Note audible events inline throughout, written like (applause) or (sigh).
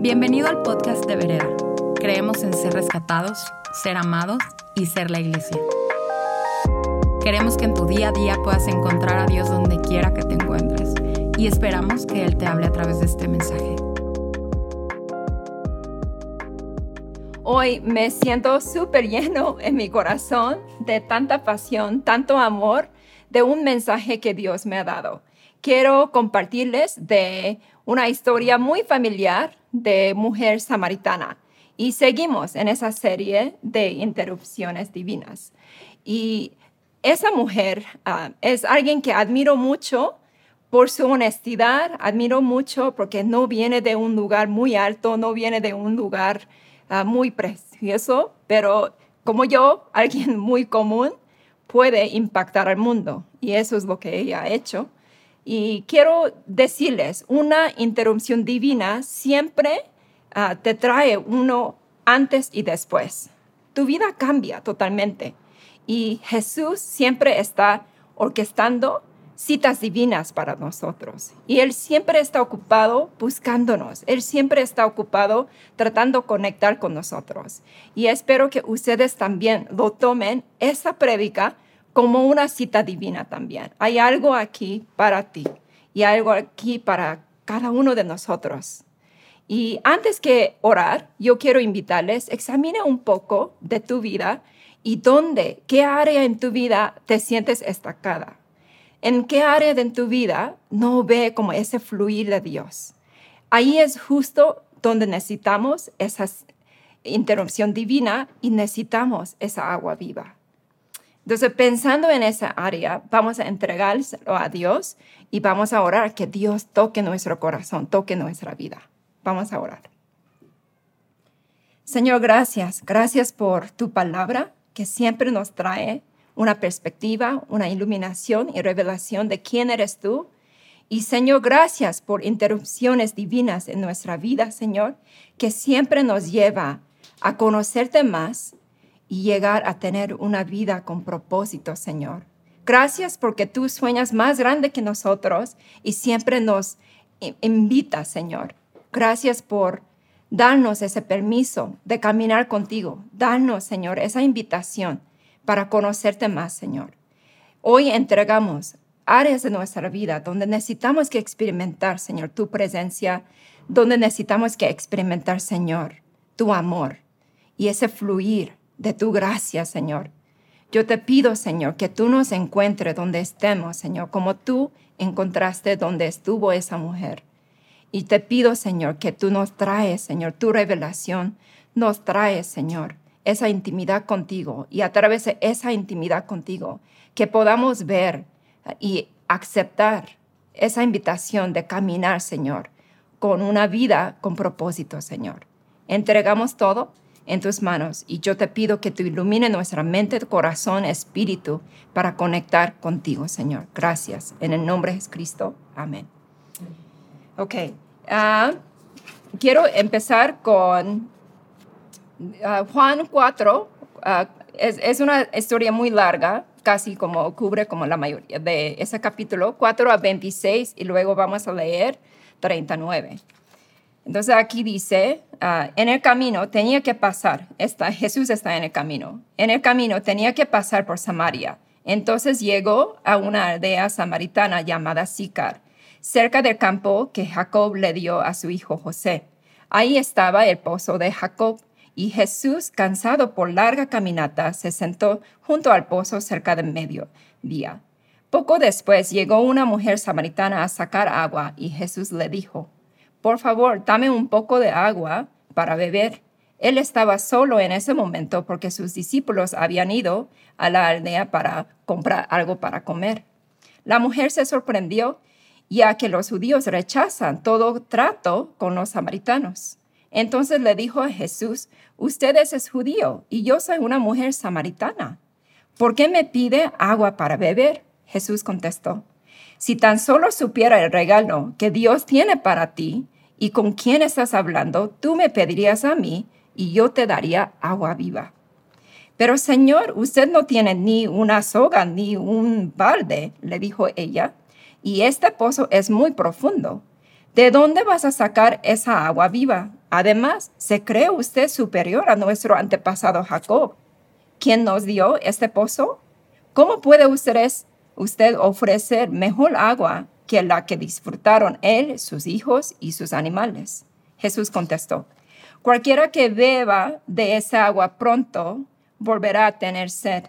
Bienvenido al podcast de Vereda. Creemos en ser rescatados, ser amados y ser la iglesia. Queremos que en tu día a día puedas encontrar a Dios donde quiera que te encuentres y esperamos que Él te hable a través de este mensaje. Hoy me siento súper lleno en mi corazón de tanta pasión, tanto amor de un mensaje que Dios me ha dado. Quiero compartirles de una historia muy familiar de mujer samaritana y seguimos en esa serie de interrupciones divinas. Y esa mujer ah, es alguien que admiro mucho por su honestidad, admiro mucho porque no viene de un lugar muy alto, no viene de un lugar uh, muy precioso, pero como yo, alguien muy común, puede impactar al mundo. Y eso es lo que ella ha hecho. Y quiero decirles, una interrupción divina siempre uh, te trae uno antes y después. Tu vida cambia totalmente. Y Jesús siempre está orquestando citas divinas para nosotros. Y Él siempre está ocupado buscándonos. Él siempre está ocupado tratando de conectar con nosotros. Y espero que ustedes también lo tomen esa prédica como una cita divina también. Hay algo aquí para ti y algo aquí para cada uno de nosotros. Y antes que orar, yo quiero invitarles, examine un poco de tu vida y dónde, qué área en tu vida te sientes estancada ¿En qué área de tu vida no ve como ese fluir de Dios? Ahí es justo donde necesitamos esa interrupción divina y necesitamos esa agua viva. Entonces, pensando en esa área, vamos a entregárselo a Dios y vamos a orar que Dios toque nuestro corazón, toque nuestra vida. Vamos a orar. Señor, gracias. Gracias por tu palabra que siempre nos trae una perspectiva, una iluminación y revelación de quién eres tú. Y Señor, gracias por interrupciones divinas en nuestra vida, Señor, que siempre nos lleva a conocerte más y llegar a tener una vida con propósito, Señor. Gracias porque tú sueñas más grande que nosotros y siempre nos invitas, Señor. Gracias por darnos ese permiso de caminar contigo. Darnos, Señor, esa invitación para conocerte más, Señor. Hoy entregamos áreas de nuestra vida donde necesitamos que experimentar, Señor, tu presencia, donde necesitamos que experimentar, Señor, tu amor y ese fluir de tu gracia, Señor. Yo te pido, Señor, que tú nos encuentres donde estemos, Señor, como tú encontraste donde estuvo esa mujer. Y te pido, Señor, que tú nos traes, Señor, tu revelación, nos traes, Señor, esa intimidad contigo y a través de esa intimidad contigo que podamos ver y aceptar esa invitación de caminar, Señor, con una vida con propósito, Señor. Entregamos todo en tus manos y yo te pido que tú ilumine nuestra mente, corazón, espíritu para conectar contigo, Señor. Gracias. En el nombre de Cristo. Amén. Ok. Ah, quiero empezar con Ah, Juan 4 ah, es, una historia muy larga, casi como cubre como la mayoría de ese capítulo, 4 a 26 y luego vamos a leer 39. Entonces aquí dice, ah, en el camino tenía que pasar, está, Jesús está en el camino, en el camino tenía que pasar por Samaria. Entonces llegó a una aldea samaritana llamada Sicar, cerca del campo que Jacob le dio a su hijo José. Ahí estaba el pozo de Jacob y Jesús, cansado por larga caminata, se sentó junto al pozo cerca del mediodía. Poco después llegó una mujer samaritana a sacar agua y Jesús le dijo, Por favor, dame un poco de agua para beber. Él estaba solo en ese momento porque sus discípulos habían ido a la aldea para comprar algo para comer. La mujer se sorprendió ya que los judíos rechazan todo trato con los samaritanos. Entonces le dijo a Jesús, usted es judío y yo soy una mujer samaritana. ¿Por qué me pide agua para beber? Jesús contestó, si tan solo supiera el regalo que Dios tiene para ti y con quién estás hablando, tú me pedirías a mí y yo te daría agua viva. Pero Señor, usted no tiene ni una soga ni un balde, le dijo ella, y este pozo es muy profundo. ¿De dónde vas a sacar esa agua viva? Además, ¿se cree usted superior a nuestro antepasado Jacob, quien nos dio este pozo? ¿Cómo puede usted, usted ofrecer mejor agua que la que disfrutaron él, sus hijos y sus animales? Jesús contestó, cualquiera que beba de esa agua pronto volverá a tener sed,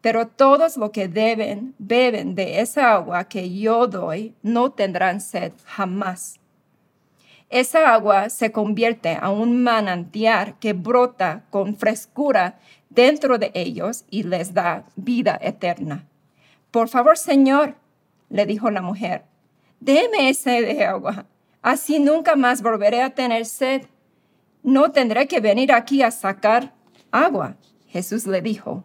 pero todos los que deben, beben de esa agua que yo doy no tendrán sed jamás. Esa agua se convierte a un manantial que brota con frescura dentro de ellos y les da vida eterna. Por favor, Señor, le dijo la mujer, déme ese de agua, así nunca más volveré a tener sed. No tendré que venir aquí a sacar agua. Jesús le dijo,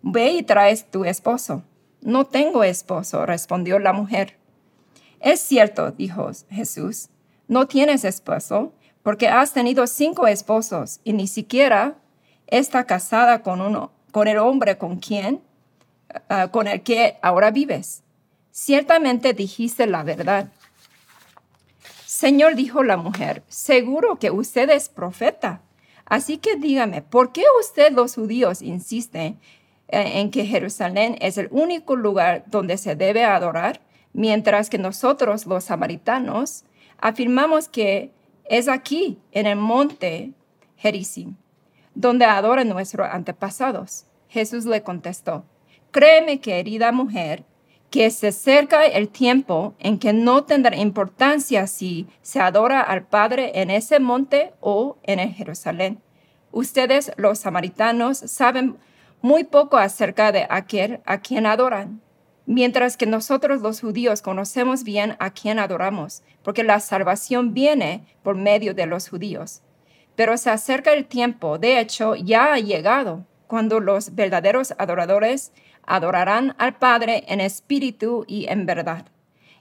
ve y traes tu esposo. No tengo esposo, respondió la mujer. Es cierto, dijo Jesús, no tienes esposo porque has tenido cinco esposos y ni siquiera está casada con uno, con el hombre con quien, ah, con el que ahora vives. Ciertamente dijiste la verdad. Señor, dijo la mujer, seguro que usted es profeta. Así que dígame, ¿por qué usted los judíos insisten en que Jerusalén es el único lugar donde se debe adorar, mientras que nosotros los samaritanos afirmamos que es aquí, en el monte Gerizim, donde adoran nuestros antepasados? Jesús le contestó, créeme querida mujer, que se acerca el tiempo en que no tendrá importancia si se adora al Padre en ese monte o en Jerusalén. Ustedes, los samaritanos, saben muy poco acerca de aquel a quien adoran, mientras que nosotros los judíos conocemos bien a quien adoramos, porque la salvación viene por medio de los judíos. Pero se acerca el tiempo, de hecho ya ha llegado, cuando los verdaderos adoradores adorarán al Padre en espíritu y en verdad.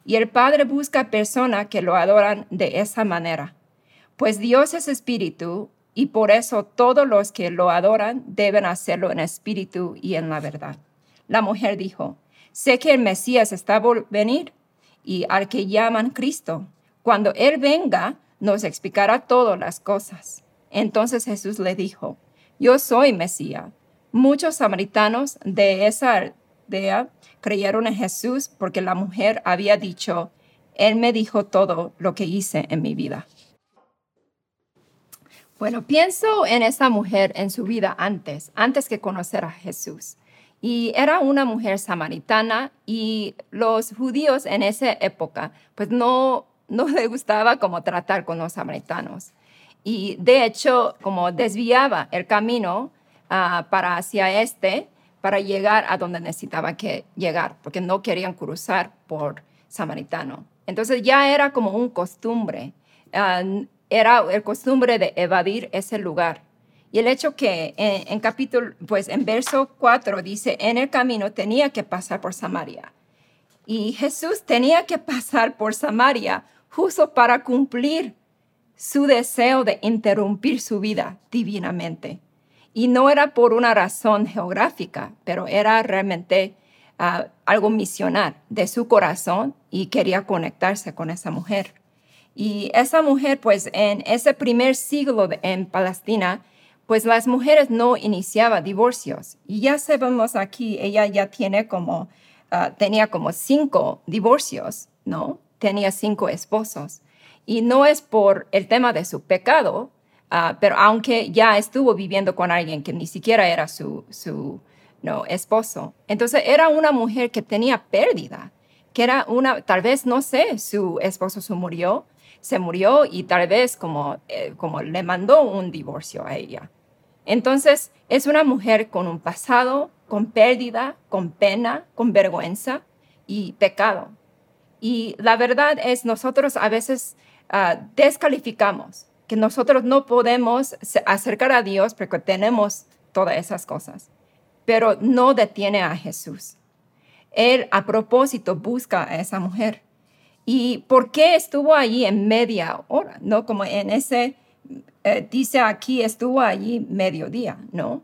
Y el Padre busca personas que lo adoran de esa manera. Pues Dios es espíritu y por eso todos los que lo adoran deben hacerlo en espíritu y en la verdad. La mujer dijo, sé que el Mesías está por venir y al que llaman Cristo. Cuando Él venga, nos explicará todas las cosas. Entonces Jesús le dijo, yo soy Mesías Muchos samaritanos de esa aldea creyeron en Jesús porque la mujer había dicho, Él me dijo todo lo que hice en mi vida. Bueno, pienso en esa mujer en su vida antes, antes que conocer a Jesús. Y era una mujer samaritana y los judíos en esa época, pues no, no le gustaba como tratar con los samaritanos. Y de hecho, como desviaba el camino Ah, para hacia este, para llegar a donde necesitaba que llegar, porque no querían cruzar por Samaritano. Entonces ya era como un costumbre, ah, era el costumbre de evadir ese lugar. Y el hecho que en, en, capítulo, pues en verso 4 dice, en el camino tenía que pasar por Samaria. Y Jesús tenía que pasar por Samaria justo para cumplir su deseo de interrumpir su vida divinamente. Y no era por una razón geográfica, pero era realmente ah, algo misional de su corazón y quería conectarse con esa mujer. Y esa mujer, pues en ese primer siglo en Palestina, pues las mujeres no iniciaban divorcios. Y ya sabemos aquí, ella ya tiene como, ah, tenía como cinco divorcios, ¿no? Tenía cinco esposos. Y no es por el tema de su pecado, Ah, pero aunque ya estuvo viviendo con alguien que ni siquiera era su, su no, esposo, entonces era una mujer que tenía pérdida, que era una, tal vez, no sé, su esposo se murió, se murió y tal vez como, eh, como le mandó un divorcio a ella. Entonces es una mujer con un pasado, con pérdida, con pena, con vergüenza y pecado. Y la verdad es, nosotros a veces ah, descalificamos que nosotros no podemos acercar a Dios porque tenemos todas esas cosas, pero no detiene a Jesús. Él a propósito busca a esa mujer. ¿Y por qué estuvo allí en media hora? No como en ese, eh, dice aquí, estuvo allí mediodía, ¿no?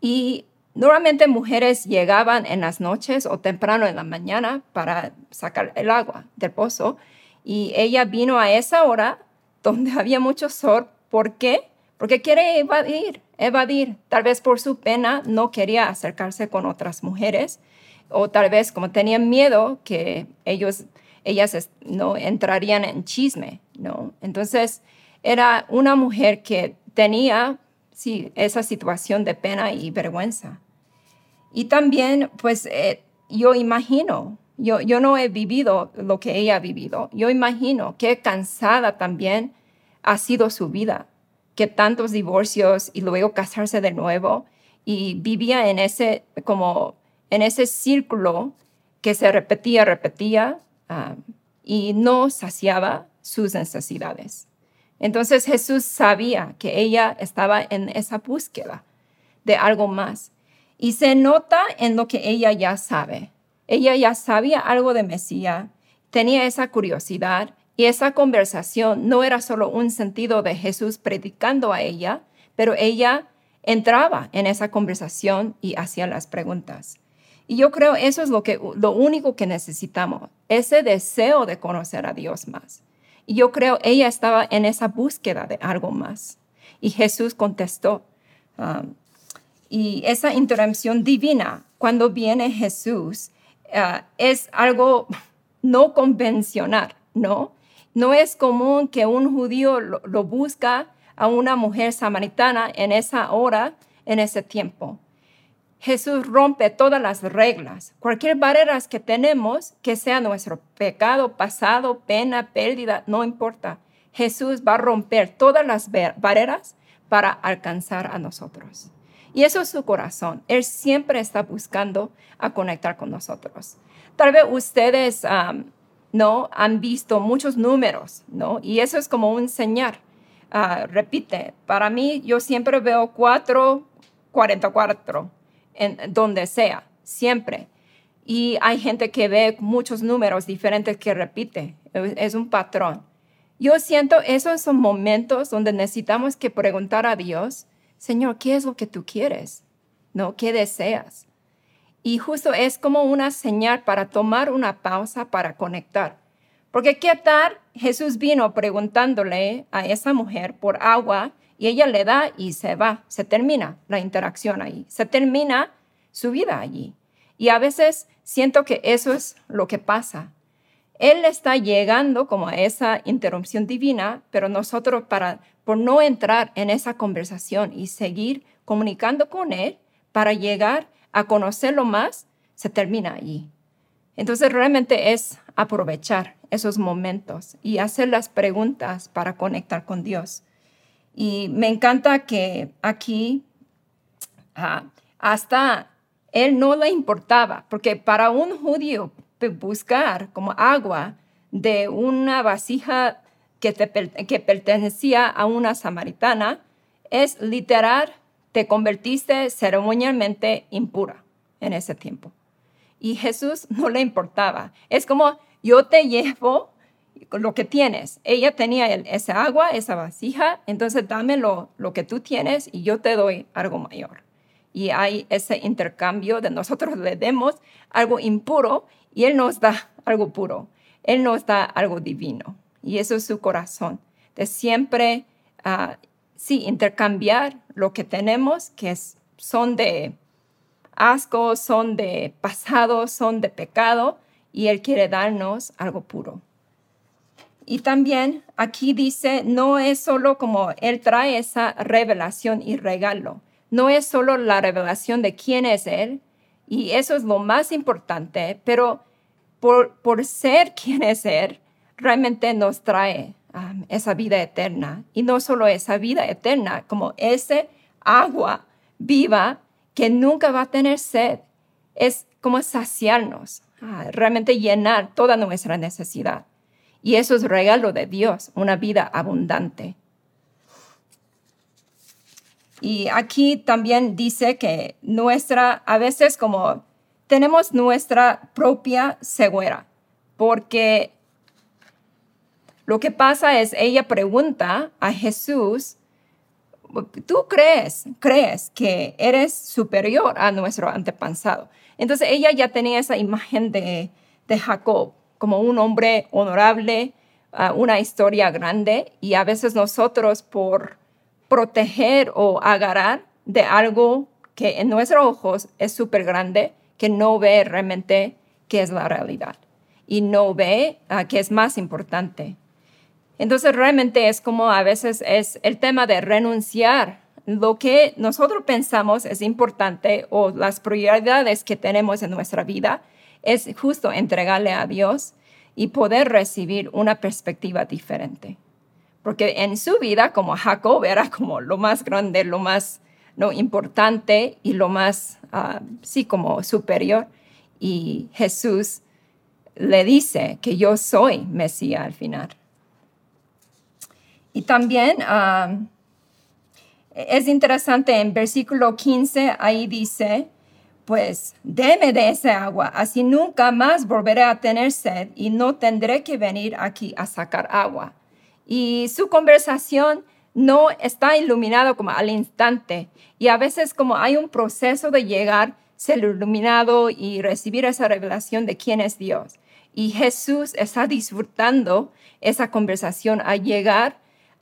Y normalmente mujeres llegaban en las noches o temprano en la mañana para sacar el agua del pozo y ella vino a esa hora donde había mucho sol. ¿Por qué? Porque quiere evadir, evadir. Tal vez por su pena no quería acercarse con otras mujeres o tal vez como tenía miedo que ellos, ellas no entrarían en chisme, ¿no? Entonces era una mujer que tenía, sí, esa situación de pena y vergüenza. Y también, pues, eh, yo imagino, yo, yo no he vivido lo que ella ha vivido, yo imagino qué cansada también ha sido su vida, que tantos divorcios y luego casarse de nuevo y vivía en ese como en ese círculo que se repetía, repetía ah, y no saciaba sus necesidades. Entonces Jesús sabía que ella estaba en esa búsqueda de algo más. Y se nota en lo que ella ya sabe. Ella ya sabía algo de Mesías, tenía esa curiosidad y esa conversación no era solo un sentido de Jesús predicando a ella, pero ella entraba en esa conversación y hacía las preguntas. Y yo creo eso es lo, que, lo único que necesitamos, ese deseo de conocer a Dios más. Y yo creo ella estaba en esa búsqueda de algo más. Y Jesús contestó. Um, y esa intervención divina, cuando viene Jesús, uh, es algo no convencional, ¿no? No es común que un judío lo busca a una mujer samaritana en esa hora, en ese tiempo. Jesús rompe todas las reglas, cualquier barreras que tenemos, que sea nuestro pecado, pasado, pena, pérdida, no importa. Jesús va a romper todas las barreras para alcanzar a nosotros. Y eso es su corazón. Él siempre está buscando a conectar con nosotros. Tal vez ustedes no han visto muchos números, ¿no? Y eso es como un señal. Ah, repite, para mí yo siempre veo 4, 44 en donde sea, siempre. Y hay gente que ve muchos números diferentes que repite, es un patrón. Yo siento esos son momentos donde necesitamos que preguntar a Dios, Señor, ¿qué es lo que tú quieres? ¿No? ¿Qué deseas? Y justo es como una señal para tomar una pausa para conectar. Porque qué tal Jesús vino preguntándole a esa mujer por agua y ella le da y se va, se termina la interacción ahí, se termina su vida allí. Y a veces siento que eso es lo que pasa. Él está llegando como a esa interrupción divina, pero nosotros para por no entrar en esa conversación y seguir comunicando con él para llegar a conocerlo más, se termina allí. Entonces realmente es aprovechar esos momentos y hacer las preguntas para conectar con Dios. Y me encanta que aquí ah, hasta él no le importaba, porque para un judío buscar como agua de una vasija que, que pertenecía a una samaritana es literal, te convertiste ceremonialmente impura en ese tiempo. Y Jesús (laughs) no le importaba. Es como yo te llevo lo que tienes. Ella tenía esa agua, esa vasija, entonces dame lo, que tú tienes y yo te doy algo mayor. Y hay ese intercambio de nosotros (laughs) le demos algo impuro y Él nos da algo puro. Él nos da algo divino. Y eso es su corazón, de siempre, uh, sí, intercambiar lo que tenemos, que son de asco, son de pasado, son de pecado, y Él quiere darnos algo puro. Y también aquí dice, no es solo como Él trae esa revelación y regalo, no es solo la revelación de quién es Él, y eso es lo más importante, pero por, por ser (laughs) quien es Él, realmente nos trae esa vida eterna. Y no solo esa vida eterna, como ese agua viva que nunca va a tener sed, es como saciarnos, ah, realmente llenar toda nuestra necesidad. Y eso es regalo de Dios, una vida abundante. Y aquí también dice que nuestra, a veces como tenemos nuestra propia ceguera, porque lo que pasa es, ella pregunta a Jesús, ¿tú crees, crees que eres superior a nuestro antepasado? Entonces ella ya tenía esa imagen de, de Jacob como un hombre honorable, ah, una historia grande y a veces nosotros por proteger o agarrar de algo que en nuestros ojos es súper grande, que no ve realmente qué es la realidad y no ve uh, qué es más importante. Entonces realmente es como a veces es el tema de renunciar lo que nosotros pensamos es importante o las prioridades que tenemos en nuestra vida es justo entregarle a Dios y poder recibir una perspectiva diferente. Porque en su vida, como Jacob, era como lo más grande, lo más ¿no? importante y lo más, uh, sí, como superior. Y Jesús le dice que yo soy Mesías al final. Y también es interesante en versículo 15, ahí dice, pues deme de esa agua, así nunca más volveré a tener sed y no tendré que venir aquí a sacar agua. Y su conversación no está iluminado como al instante. Y a veces como hay un proceso de llegar, ser iluminado y recibir esa revelación de quién es Dios. Y Jesús está disfrutando esa conversación a llegar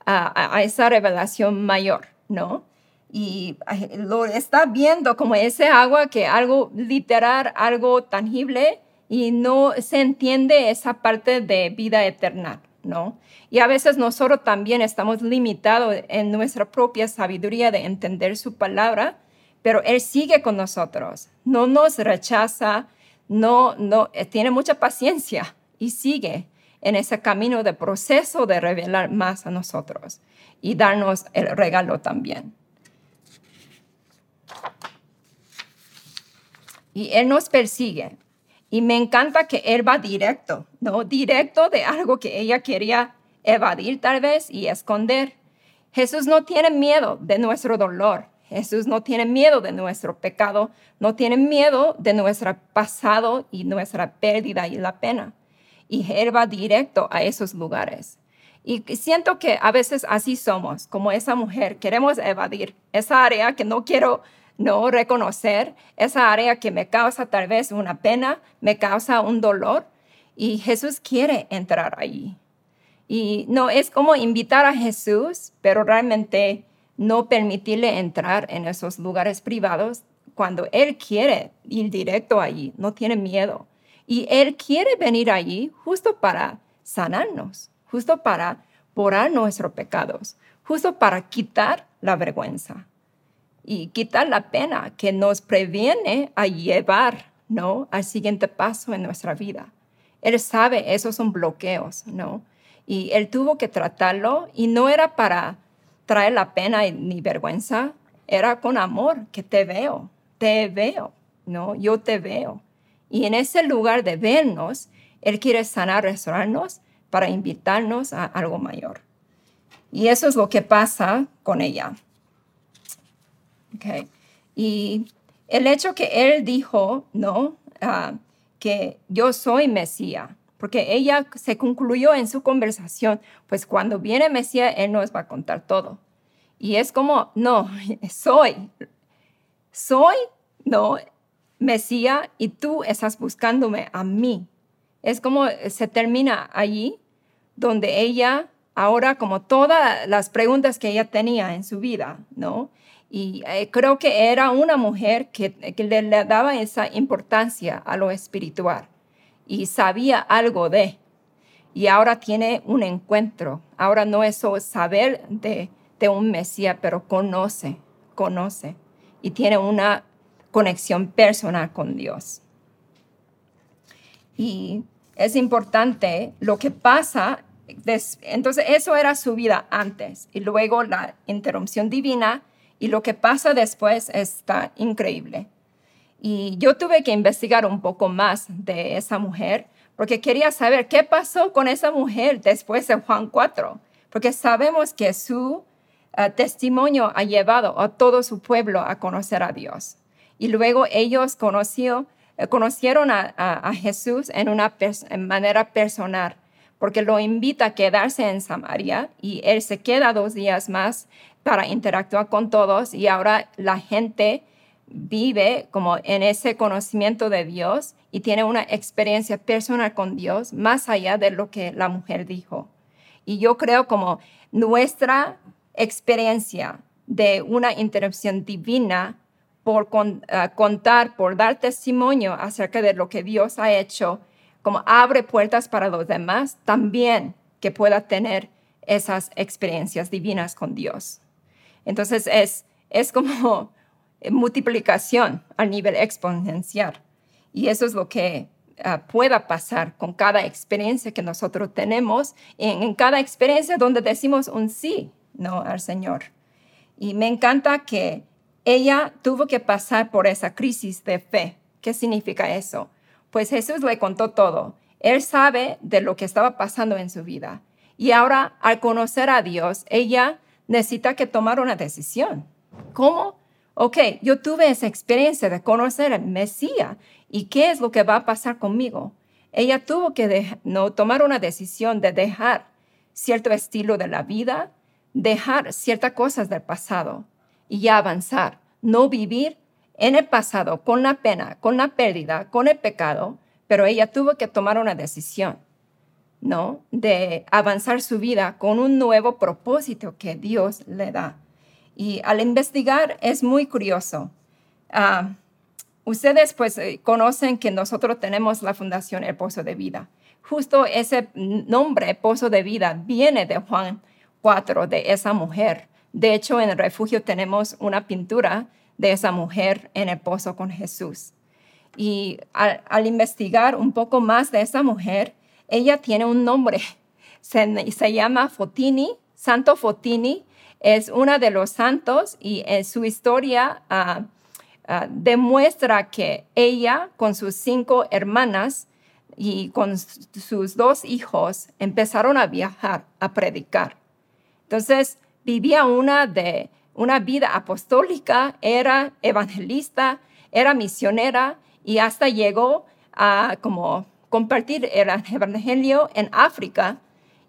a esa revelación mayor. ¿no? Y lo está viendo como ese agua que algo literal, algo tangible y no se entiende esa parte de vida eterna, ¿no? Y a veces nosotros también estamos limitados en nuestra propia sabiduría de entender su palabra, pero Él sigue con nosotros, no nos rechaza, no, no, eh, tiene mucha paciencia y sigue en ese camino de proceso de revelar más a nosotros y darnos el regalo también. Y Él nos persigue. Y me encanta que Él va directo, ¿no? Directo de algo que ella quería evadir tal vez y esconder. Jesús no tiene miedo de nuestro dolor. Jesús no tiene miedo de nuestro pecado, no tiene miedo de nuestro pasado y nuestra pérdida y la pena. Y Él directo a esos lugares. Y siento que a veces así somos, como esa mujer, queremos evadir esa área que no quiero no reconocer, esa área que me causa tal vez una pena, me causa un dolor, y Jesús quiere entrar allí. Y no es como invitar a Jesús, pero realmente no permitirle entrar en esos lugares privados cuando Él quiere ir directo allí, no tiene miedo. Y Él quiere venir allí justo para sanarnos justo para borrar nuestros pecados, justo para quitar la vergüenza y quitar la pena que nos previene a llevar, ¿no? Al siguiente paso en nuestra vida. Él sabe, esos son bloqueos, ¿no? Y él tuvo que tratarlo y no era para traer la pena ni vergüenza, era con amor que te veo, te veo, ¿no? Yo te veo. Y en ese lugar de vernos, Él quiere sanar, restaurarnos para invitarnos a algo mayor. Y eso es lo que pasa con ella. Okay. Y el hecho que él dijo, ¿no? Ah, que yo soy Mesías, porque ella se concluyó en su conversación, pues cuando viene Mesías, él nos va a contar todo. Y es como, no, (laughs) soy, soy, no, Mesías, y tú estás buscándome a mí. Es como se termina allí, donde ella, ahora como todas las preguntas que ella tenía en su vida, ¿no? Y eh, creo que era una mujer que, le, daba esa importancia a lo espiritual y sabía algo de. Y ahora tiene un encuentro. Ahora no es solo saber de, de un Mesías, pero conoce, conoce. Y tiene una conexión personal con Dios. Y es importante lo que pasa. Entonces, eso era su vida antes y luego la interrupción divina y lo que pasa después está increíble. Y yo tuve que investigar un poco más de esa mujer porque quería saber qué pasó con esa mujer después de Juan 4, porque sabemos que su uh, testimonio ha llevado a todo su pueblo a conocer a Dios. Y luego ellos conoció eh, conocieron a, Jesús en una manera personal, porque lo invita a quedarse en Samaria y él se queda dos días más para interactuar con todos y ahora la gente vive como en ese conocimiento de Dios y tiene una experiencia personal con Dios más allá de lo que la mujer dijo, Y yo creo como nuestra experiencia de una interrupción divina por ah, contar, por dar testimonio acerca de lo que Dios ha hecho, como abre puertas para los demás, también que pueda tener esas experiencias divinas con Dios. Entonces es, es como (laughs) multiplicación a nivel exponencial. Y eso es lo que ah, pueda pasar con cada experiencia que nosotros tenemos, en, en, cada experiencia donde decimos un sí ¿no? al Señor. Y me encanta que ella tuvo que pasar por esa crisis de fe. ¿Qué significa eso? Pues Jesús le contó todo. Él sabe de lo que estaba pasando en su vida. Y ahora, al conocer a Dios, ella necesita que tomar una decisión. ¿Cómo? Ok, yo tuve esa experiencia de conocer al Mesías y qué es lo que va a pasar conmigo. Ella tuvo que no, tomar una decisión de dejar cierto estilo de la vida, dejar ciertas cosas del pasado y avanzar, no vivir en el pasado con la pena, con la pérdida, con el pecado, pero ella tuvo que tomar una decisión. ¿no? De avanzar su vida con un nuevo propósito que Dios le da. Y al investigar es muy curioso. Ah, ustedes pues eh, conocen que nosotros tenemos la fundación El Pozo de Vida. Justo ese nombre, Pozo de Vida, viene de Juan 4, de esa mujer. De hecho, en el refugio tenemos una pintura de esa mujer en el pozo con Jesús. Y al investigar un poco más de esa mujer, ella tiene un nombre, (laughs) se, llama Fotini, Santo Fotini, es una de los santos y en su historia ah, ah, demuestra que ella con sus cinco hermanas y con sus dos hijos empezaron a viajar, a predicar. Entonces vivía una de una vida apostólica, era evangelista, era misionera y hasta llegó a como compartir el evangelio en África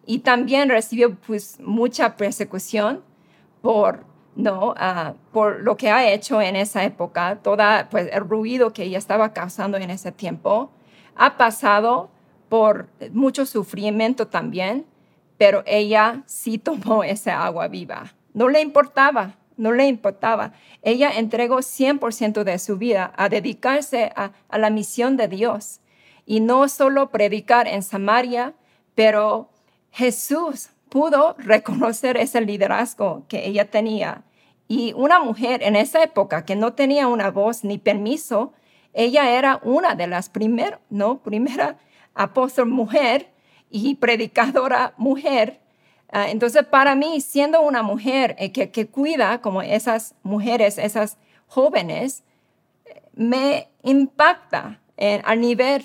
y también recibió pues mucha persecución por no ah, por lo que ha hecho en esa época toda pues el ruido que ella estaba causando en ese tiempo. Ha pasado por mucho sufrimiento también pero ella sí tomó (laughs) esa agua viva no le importaba no le importaba. Ella entregó 100% de su vida a dedicarse a, a la misión de Dios y no solo predicar en Samaria, pero Jesús pudo reconocer ese liderazgo que ella tenía. Y una mujer en esa época que no tenía una voz ni permiso, ella era una de las primeras, ¿no? Primera apóstol mujer y predicadora mujer. Ah, entonces, para mí, siendo una mujer eh, que, cuida como esas mujeres, esas jóvenes, me impacta en, a nivel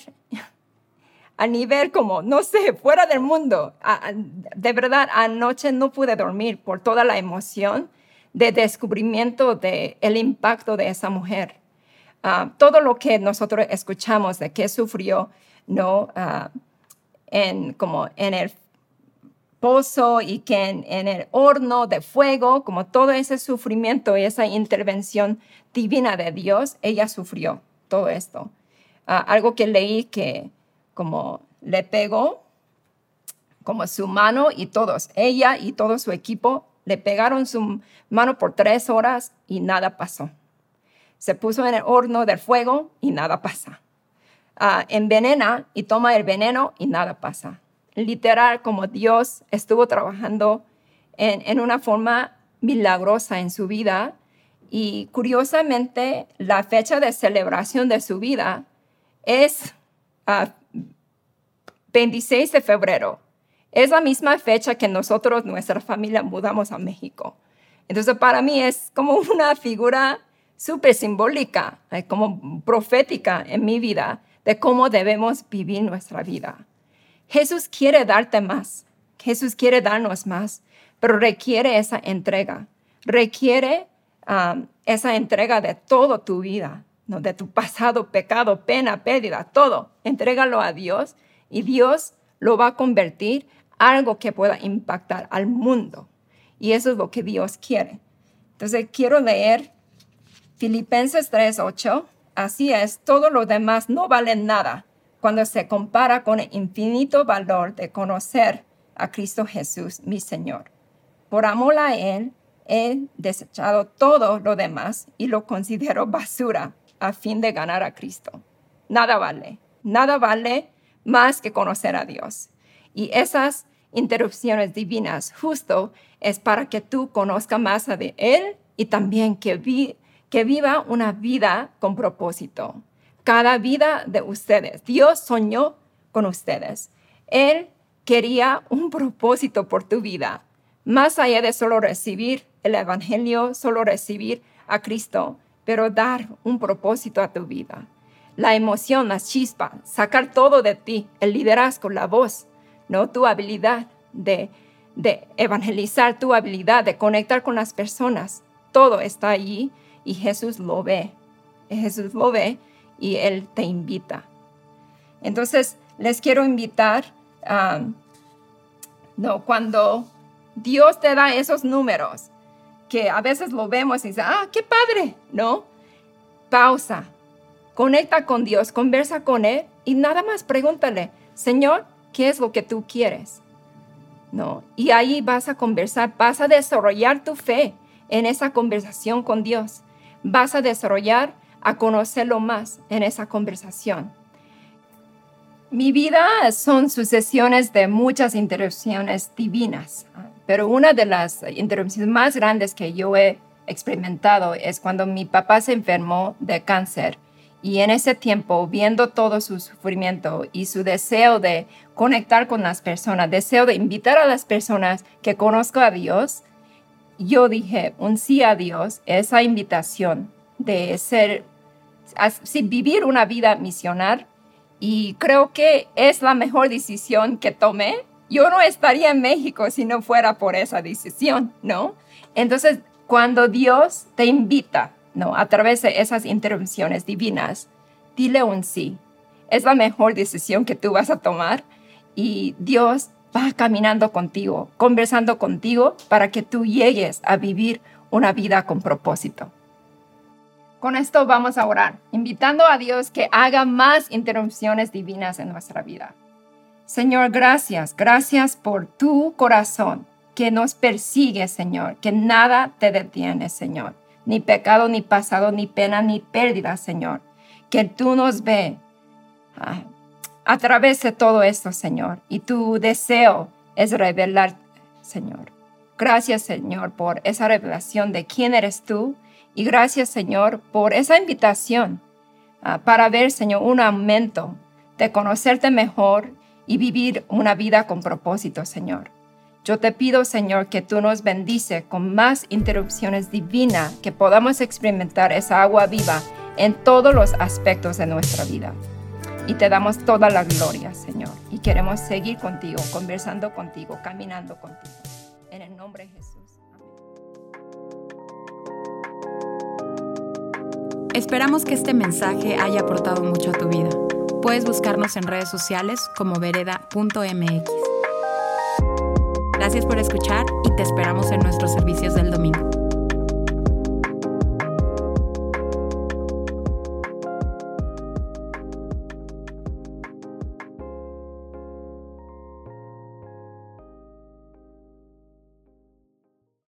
a nivel como, no sé, fuera del mundo. De verdad, anoche no pude dormir por toda la emoción de descubrimiento del el impacto de esa mujer. Ah, todo lo que nosotros escuchamos de que sufrió, ¿no? Ah, en, como en el pozo y que en, el horno de fuego, como todo ese sufrimiento y esa intervención divina de Dios, ella sufrió todo esto. Ah, algo que leí que como le pegó, como su mano y todos, ella y todo su equipo le pegaron su mano por tres horas y nada pasó. Se puso en el horno del fuego y nada pasa. Ah, envenena y toma el veneno y nada pasa. Literal, como Dios estuvo trabajando en, en una forma milagrosa en su vida y curiosamente la fecha de celebración de su vida es uh, 26 de febrero. Es la misma fecha que nosotros, nuestra familia, mudamos a México. Entonces, para mí es como una figura súper simbólica, eh, como profética en mi vida, de cómo debemos vivir nuestra vida. Jesús quiere darte más, Jesús quiere darnos más, pero requiere esa entrega, requiere um, esa entrega de toda tu vida, ¿no? de tu pasado, pecado, pena, pérdida, todo. Entrégalo a Dios y Dios lo va a convertir algo que pueda impactar al mundo. Y eso es lo que Dios quiere. Entonces quiero leer Filipenses 3:8. Así es, todo lo demás no vale nada cuando se compara con el infinito valor de conocer a Cristo Jesús, mi Señor. Por amor a Él, he desechado todo lo demás y lo considero basura a fin de ganar a Cristo. Nada vale, nada vale más que conocer a Dios. Y esas interrupciones divinas justo es para que tú conozcas más de Él y también que, que viva una vida con propósito. Cada vida de ustedes. Dios soñó con ustedes. Él quería un propósito por tu vida, más allá de solo recibir el Evangelio, solo recibir a Cristo, pero dar un propósito a tu vida. La emoción, la chispa, sacar todo de ti, el liderazgo, la voz, ¿no? tu habilidad de, de evangelizar, tu habilidad de conectar con las personas. Todo está allí y Jesús lo ve. Jesús lo ve y Él te invita. Entonces, les quiero invitar, no, cuando Dios te da esos números, que a veces lo vemos y dice, ah, qué padre, ¿no? Pausa, conecta con Dios, conversa con Él y nada más pregúntale, Señor, ¿qué es lo que tú quieres? ¿No? Y ahí vas a conversar, vas a desarrollar tu fe en esa conversación con Dios. Vas a desarrollar a conocerlo más en esa conversación. Mi vida son sucesiones de muchas interrupciones divinas. Pero una de las interrupciones más grandes que yo he experimentado es cuando mi papá se enfermó de cáncer y en ese tiempo, viendo todo su sufrimiento y su deseo de conectar con las personas, deseo de invitar a las personas que conozco a Dios, yo dije un sí a Dios, esa invitación de ser, vivir una vida misionar. Y creo que es la mejor decisión que tomé yo no estaría en México si no fuera por esa decisión, ¿no? Entonces, cuando Dios te invita, ¿no? A través de esas intervenciones divinas, dile un sí. Es la mejor decisión que tú vas a tomar y Dios va caminando contigo, conversando contigo para que tú llegues a vivir una vida con propósito. Con esto vamos a orar, invitando a Dios que haga más interrupciones divinas en nuestra vida. Señor, gracias, gracias por tu corazón que nos persigue, Señor, que nada te detiene, Señor. Ni pecado, ni pasado, ni pena, ni pérdida, Señor. Que tú nos ve ah, a través de todo esto, Señor. Y tu deseo es revelar, Señor. Gracias, Señor, por esa revelación de quién eres tú. Y gracias, Señor, por esa invitación ah, para ver, Señor, un aumento de conocerte mejor y vivir una vida con propósito, Señor. Yo te pido, Señor, que tú nos bendice con más interrupciones divinas, que podamos experimentar esa agua viva en todos los aspectos de nuestra vida. Y te damos toda la gloria, Señor. Y queremos seguir contigo, conversando contigo, caminando contigo. En el nombre de Jesús. Esperamos que este mensaje haya aportado mucho a tu vida. Puedes buscarnos en redes sociales como vereda.mx. Gracias por escuchar y te esperamos en nuestros servicios del domingo.